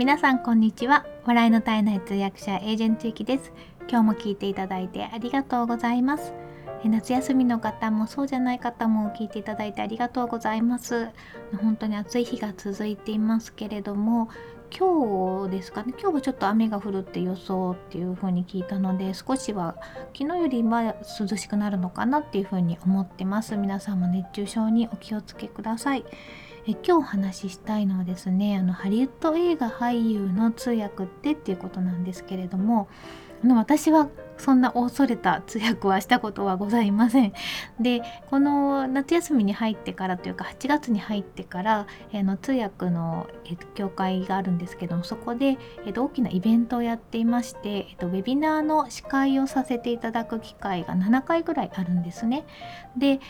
皆さんこんにちは。笑いの絶えない通訳者エージェントゆきです。今日も聞いていただいてありがとうございます。夏休みの方もそうじゃない方も聞いていただいてありがとうございます。本当に暑い日が続いていますけれども今日ですかね。今日はちょっと雨が降るって予想っていう風に聞いたので少しは昨日よりは涼しくなるのかなっていう風に思ってます。皆さんも熱中症にお気をつけください。え今日お話ししたいのはですねあのハリウッド映画俳優の通訳ってっていうことなんですけれどもの私はそんな恐れた通訳はしたことはございません。でこの夏休みに入ってからというか8月に入ってから、え、の通訳の、協会があるんですけどもそこで、大きなイベントをやっていまして、ウェビナーの司会をさせていただく機会が7回ぐらいあるんですね。で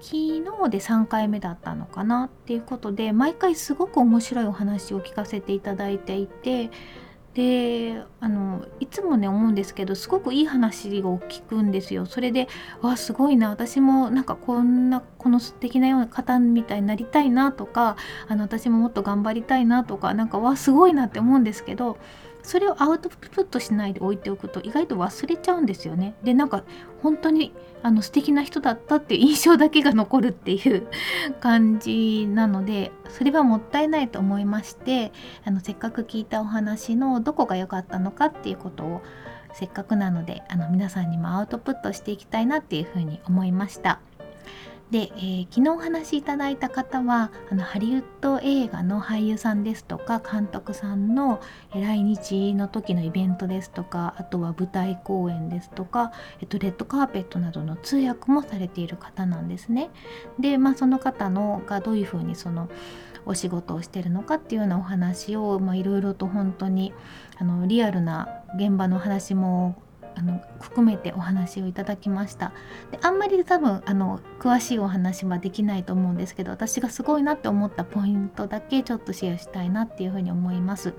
昨日で3回目だったのかなっていうことで毎回すごく面白いお話を聞かせていただいていてであのいつもね思うんですけどすごくいい話を聞くんですよ。それでわすごいな私もなんかこんなこの素敵なような方みたいになりたいなとかあの私ももっと頑張りたいなとかなんかわすごいなって思うんですけどそれをアウトプットしないで置いておくと意外と忘れちゃうんですよね。でなんか本当にあの素敵な人だったっていう印象だけが残るっていう 感じなのでそれはもったいないと思いましてあのせっかく聞いたお話のどこが良かったのかっていうことをせっかくなのであの皆さんにもアウトプットしていきたいなっていうふうに思いました。で、えー、昨日お話しいただいた方はあのハリウッド映画の俳優さんですとか監督さんの来日の時のイベントですとかあとは舞台公演ですとか、えっと、レッドカーペットなどの通訳もされている方なんですね。で、まあ、その方のがどういうふうにそのお仕事をしてるのかっていうようなお話をいろいろと本当にあのリアルな現場の話もあの含めてお話をいただきましたであんまり多分あの詳しいお話はできないと思うんですけど私がすごいなって思ったポイントだけちょっとシェアしたいなっていうふうに思います。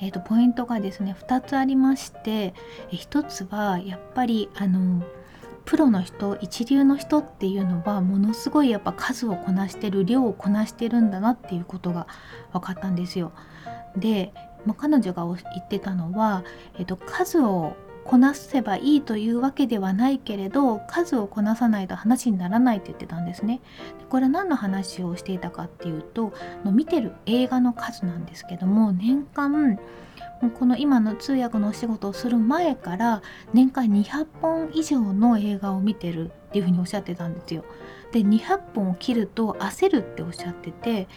えーと、ポイントがですね2つありまして1つはやっぱりあのプロの人一流の人っていうのはものすごいやっぱ数をこなしてる量をこなしてるんだなっていうことが分かったんですよ。で、まあ、彼女が言ってたのは、えーと数をこなせばいいというわけではないけれど数をこなさないと話にならないって言ってたんですね。これは何の話をしていたかっていうとの見てる映画の数なんですけども年間この今の通訳のお仕事をする前から年間200本以上の映画を見てるっていうふうにおっしゃってたんですよ。で200本を切ると焦るっておっしゃってて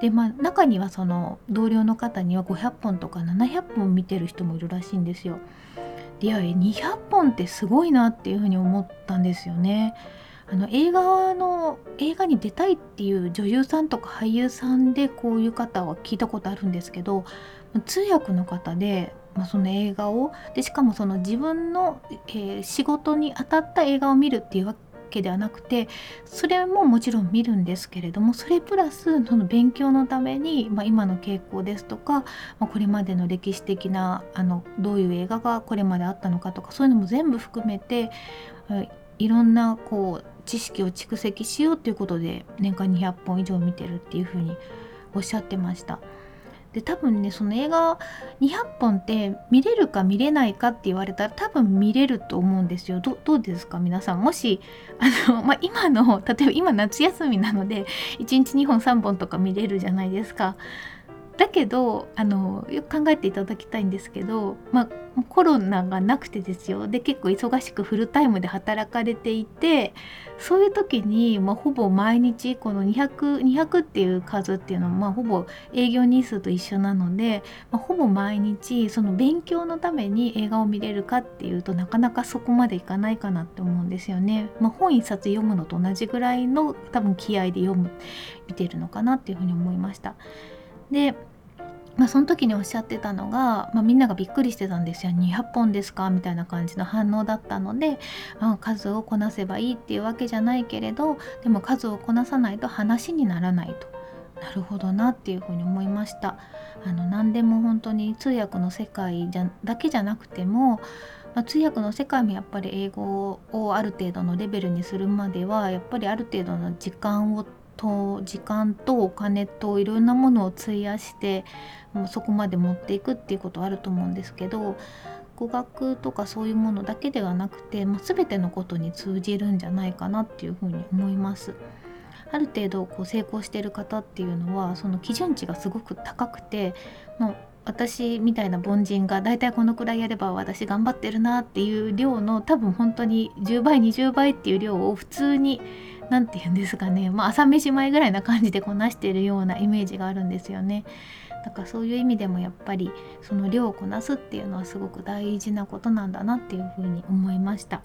でまあ中にはその同僚の方には500本とか700本見てる人もいるらしいんですよ。出会い200本ってすごいなっていうふうに思ったんですよね。あの映画の映画に出たいっていう女優さんとか俳優さんでこういう方は聞いたことあるんですけど通訳の方で、まあ、その映画をでしかもその自分の、えー、仕事に当たった映画を見るっていうわけではなくてそれももちろん見るんですけれどもそれプラスその勉強のために、まあ、今の傾向ですとか、まあ、これまでの歴史的なあのどういう映画がこれまであったのかとかそういうのも全部含めていろんなこう知識を蓄積しようということで年間200本以上見てるっていうふうにおっしゃってました。で多分ねその映画200本って見れるか見れないかって言われたら多分見れると思うんですよ。どうですか？皆さん。もしあの、まあ、今の例えば今夏休みなので1日2本3本とか見れるじゃないですか。だけどあのよく考えていただきたいんですけど、まあ、コロナがなくてですよで結構忙しくフルタイムで働かれていてそういう時に、まあ、ほぼ毎日この 200, 200っていう数っていうのは、まあ、ほぼ営業日数と一緒なので、まあ、ほぼ毎日その勉強のために映画を見れるかっていうとなかなかそこまでいかないかなって思うんですよね。まあ、本一冊読むのと同じぐらいの多分気合で読む見てるのかなっていうふうに思いました。でまあ、その時におっしゃってたのが、まあ、みんながびっくりしてたんですよ。200本ですか？みたいな感じの反応だったので、まあ、数をこなせばいいっていうわけじゃないけれどでも数をこなさないと話にならないと。なるほどなっていうふうに思いました。あの何でも本当に通訳の世界じゃだけじゃなくても、まあ、通訳の世界もやっぱり英語をある程度のレベルにするまではやっぱりある程度の時間をと時間とお金といろんなものを費やしてもうそこまで持っていくっていうことはあると思うんですけど語学とかそういうものだけではなくて、まあ、全てのことに通じるんじゃないかなっていうふうに思います。ある程度こう成功してる方っていうのはその基準値がすごく高くてもう私みたいな凡人がだいたいこのくらいやれば私頑張ってるなっていう量の多分本当に10倍20倍っていう量を普通に何て言うんですかね、まあ、朝飯前ぐらいな感じでこなしてるようなイメージがあるんですよね。だからそういう意味でもやっぱりその量をこなすっていうのはすごく大事なことなんだなっていうふうに思いました。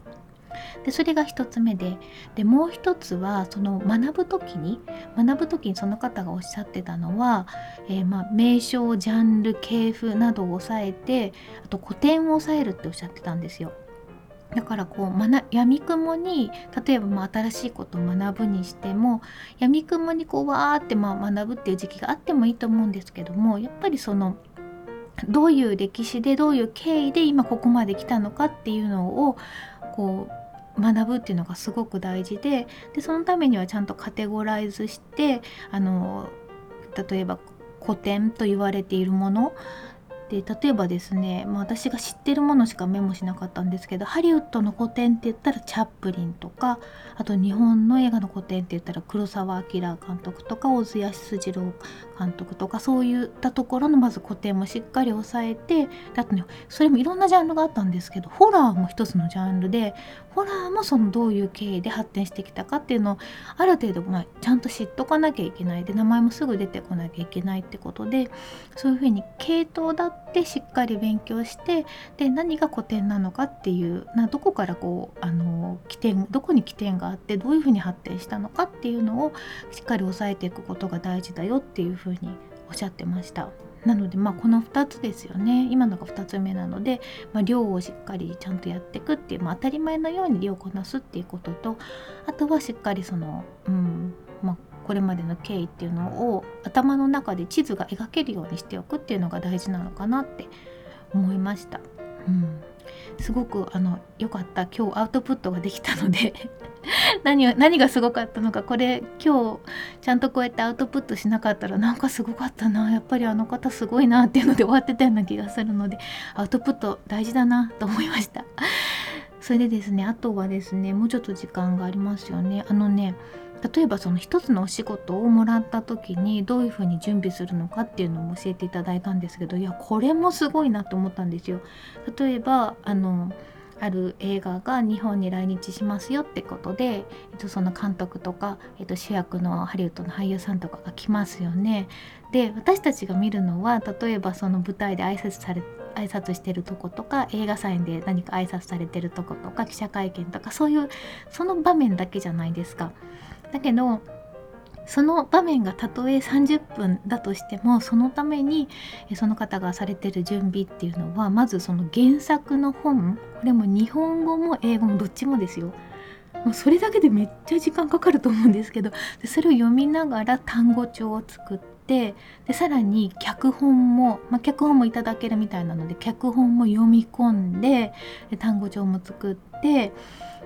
でそれが1つ目ででもう一つはその学ぶ時に学ぶ時にその方がおっしゃってたのは、えー、ま名称ジャンル系譜などを抑えてあと古典を抑えるっておっしゃってたんですよ。だからこう学闇雲に例えばまあ新しいことを学ぶにしても闇雲にこうわーってまあ学ぶっていう時期があってもいいと思うんですけどもやっぱりそのどういう歴史でどういう経緯で今ここまで来たのかっていうのをこう学ぶっていうのがすごく大事ででそのためにはちゃんとカテゴライズしてあの例えば古典と言われているもので例えばですね、まあ、私が知ってるものしかメモしなかったんですけどハリウッドの古典って言ったらチャップリンとかあと日本の映画の古典って言ったら黒澤明監督とか小津安二郎監督とかそういったところのまず古典もしっかり押さえてあとねそれもいろんなジャンルがあったんですけどホラーも一つのジャンルでホラーもそのどういう経緯で発展してきたかっていうのをある程度、まあ、ちゃんと知っとかなきゃいけないで名前もすぐ出てこなきゃいけないってことでそういうふうに系統だったてしっかり勉強してで何が古典なのかっていうなどこからこうあの起点どこに起点があってどういうふうに発展したのかっていうのをしっかり押さえていくことが大事だよっていうふうにおっしゃってました。なのでまあこの2つですよね今のが2つ目なので、まあ、量をしっかりちゃんとやっていくっていう、まあ、当たり前のように量をこなすっていうこととあとはしっかりその、うん、これまでの経緯っていうのを頭の中で地図が描けるようにしておくっていうのが大事なのかなって思いました。うん。すごくあの良かった今日アウトプットができたので 何何がすごかったのかこれ今日ちゃんとこうやってアウトプットしなかったらなんかすごかったな。やっぱりあの方すごいなっていうので終わってたような気がするのでアウトプット大事だなと思いました。それでですねあとはですねもうちょっと時間がありますよね。あのね例えばその一つのお仕事をもらった時にどういうふうに準備するのかっていうのも教えていただいたんですけどいやこれもすごいなと思ったんですよ。例えばあのある映画が日本に来日しますよってことで、えっと、その監督とか、えっと、主役のハリウッドの俳優さんとかが来ますよね。で私たちが見るのは例えばその舞台で挨拶され挨拶してるとことか映画祭で何か挨拶されてるとことか記者会見とかそういうその場面だけじゃないですか。だけどその場面がたとえ30分だとしてもそのためにその方がされてる準備っていうのはまずその原作の本これも日本語も英語もどっちもですよ。もうそれだけでめっちゃ時間かかると思うんですけどそれを読みながら単語帳を作ってでさらに脚本も、まあ、脚本もいただけるみたいなので脚本も読み込んでで単語帳も作って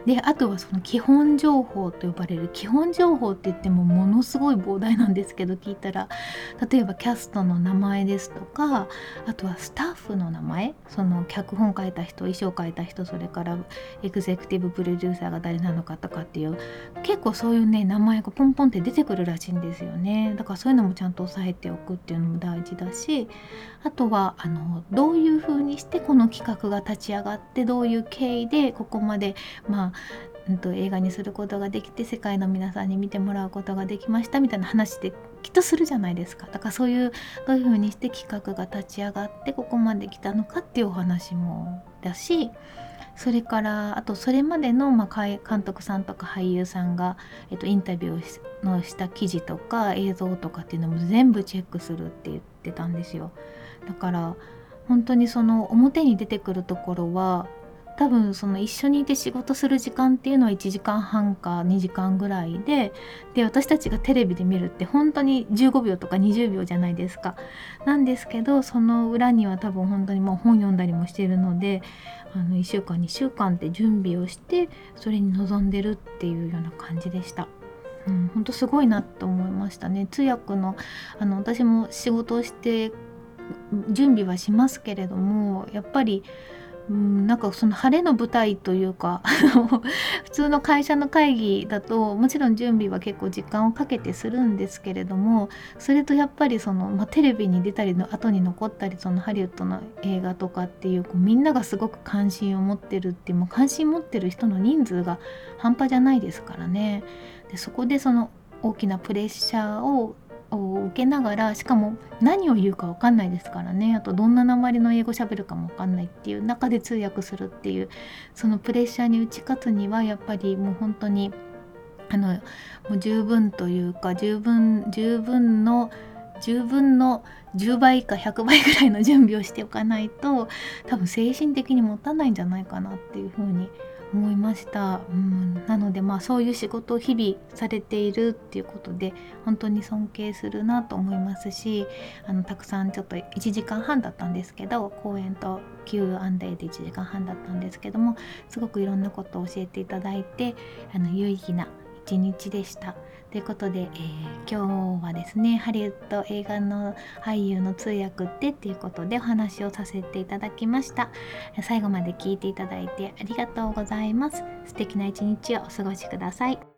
であとはその基本情報と呼ばれる基本情報って言ってもものすごい膨大なんですけど聞いたら例えばキャストの名前ですとかあとはスタッフの名前その脚本書いた人衣装書いた人それからエグゼクティブプロデューサーが誰なのかとかっていう結構そういうね名前がポンポンって出てくるらしいんですよね。だからそういうのもちゃんと押さえておくっていうのも大事だしあとはあのどういうふうにしてこの企画が立ち上がってどういう経緯でここまでまあうんと、映画にすることができて世界の皆さんに見てもらうことができましたみたいな話できっとするじゃないですか。だからそういうどういうふうにして企画が立ち上がってここまで来たのかっていうお話もだしそれからあとそれまでの、まあ、監督さんとか俳優さんが、えっと、インタビューのした記事とか映像とかっていうのも全部チェックするって言ってたんですよ。だから本当にその表に出てくるところは多分その一緒にいて仕事する時間っていうのは1時間半か2時間ぐらいでで私たちがテレビで見るって本当に15秒とか20秒じゃないですか。なんですけどその裏には多分本当にもう本読んだりもしてるのであの1週間2週間って準備をしてそれに臨んでるっていうような感じでした。うん、本当すごいなと思いましたね通訳のあの私も仕事をして準備はしますけれどもやっぱりうん、なんかその晴れの舞台というか 普通の会社の会議だともちろん準備は結構時間をかけてするんですけれどもそれとやっぱりその、まあ、テレビに出たりの後に残ったりそのハリウッドの映画とかっていうこうみんながすごく関心を持ってるっていうもう関心持ってる人の人数が半端じゃないですからね。でそこでその大きなプレッシャーをを受けながらしかも何を言うか分かんないですからね。あとどんな鉛の英語喋るかも分かんないっていう中で通訳するっていうそのプレッシャーに打ち勝つにはやっぱりもう本当にあのもう十分というか十分十分の十分の10倍か100倍ぐらいの準備をしておかないと多分精神的に持たないんじゃないかなっていうふうに思います思いました、うん、なのでまあそういう仕事を日々されているっていうことで本当に尊敬するなと思いますしあのたくさんちょっと1時間半だったんですけど講演と Q&A で1時間半だったんですけどもすごくいろんなことを教えていただいてあの有意義な一日でした。ということで、えー、今日はですねハリウッド映画の俳優の通訳ってっていうことでお話をさせていただきました。最後まで聞いていただいてありがとうございます。素敵な一日をお過ごしください。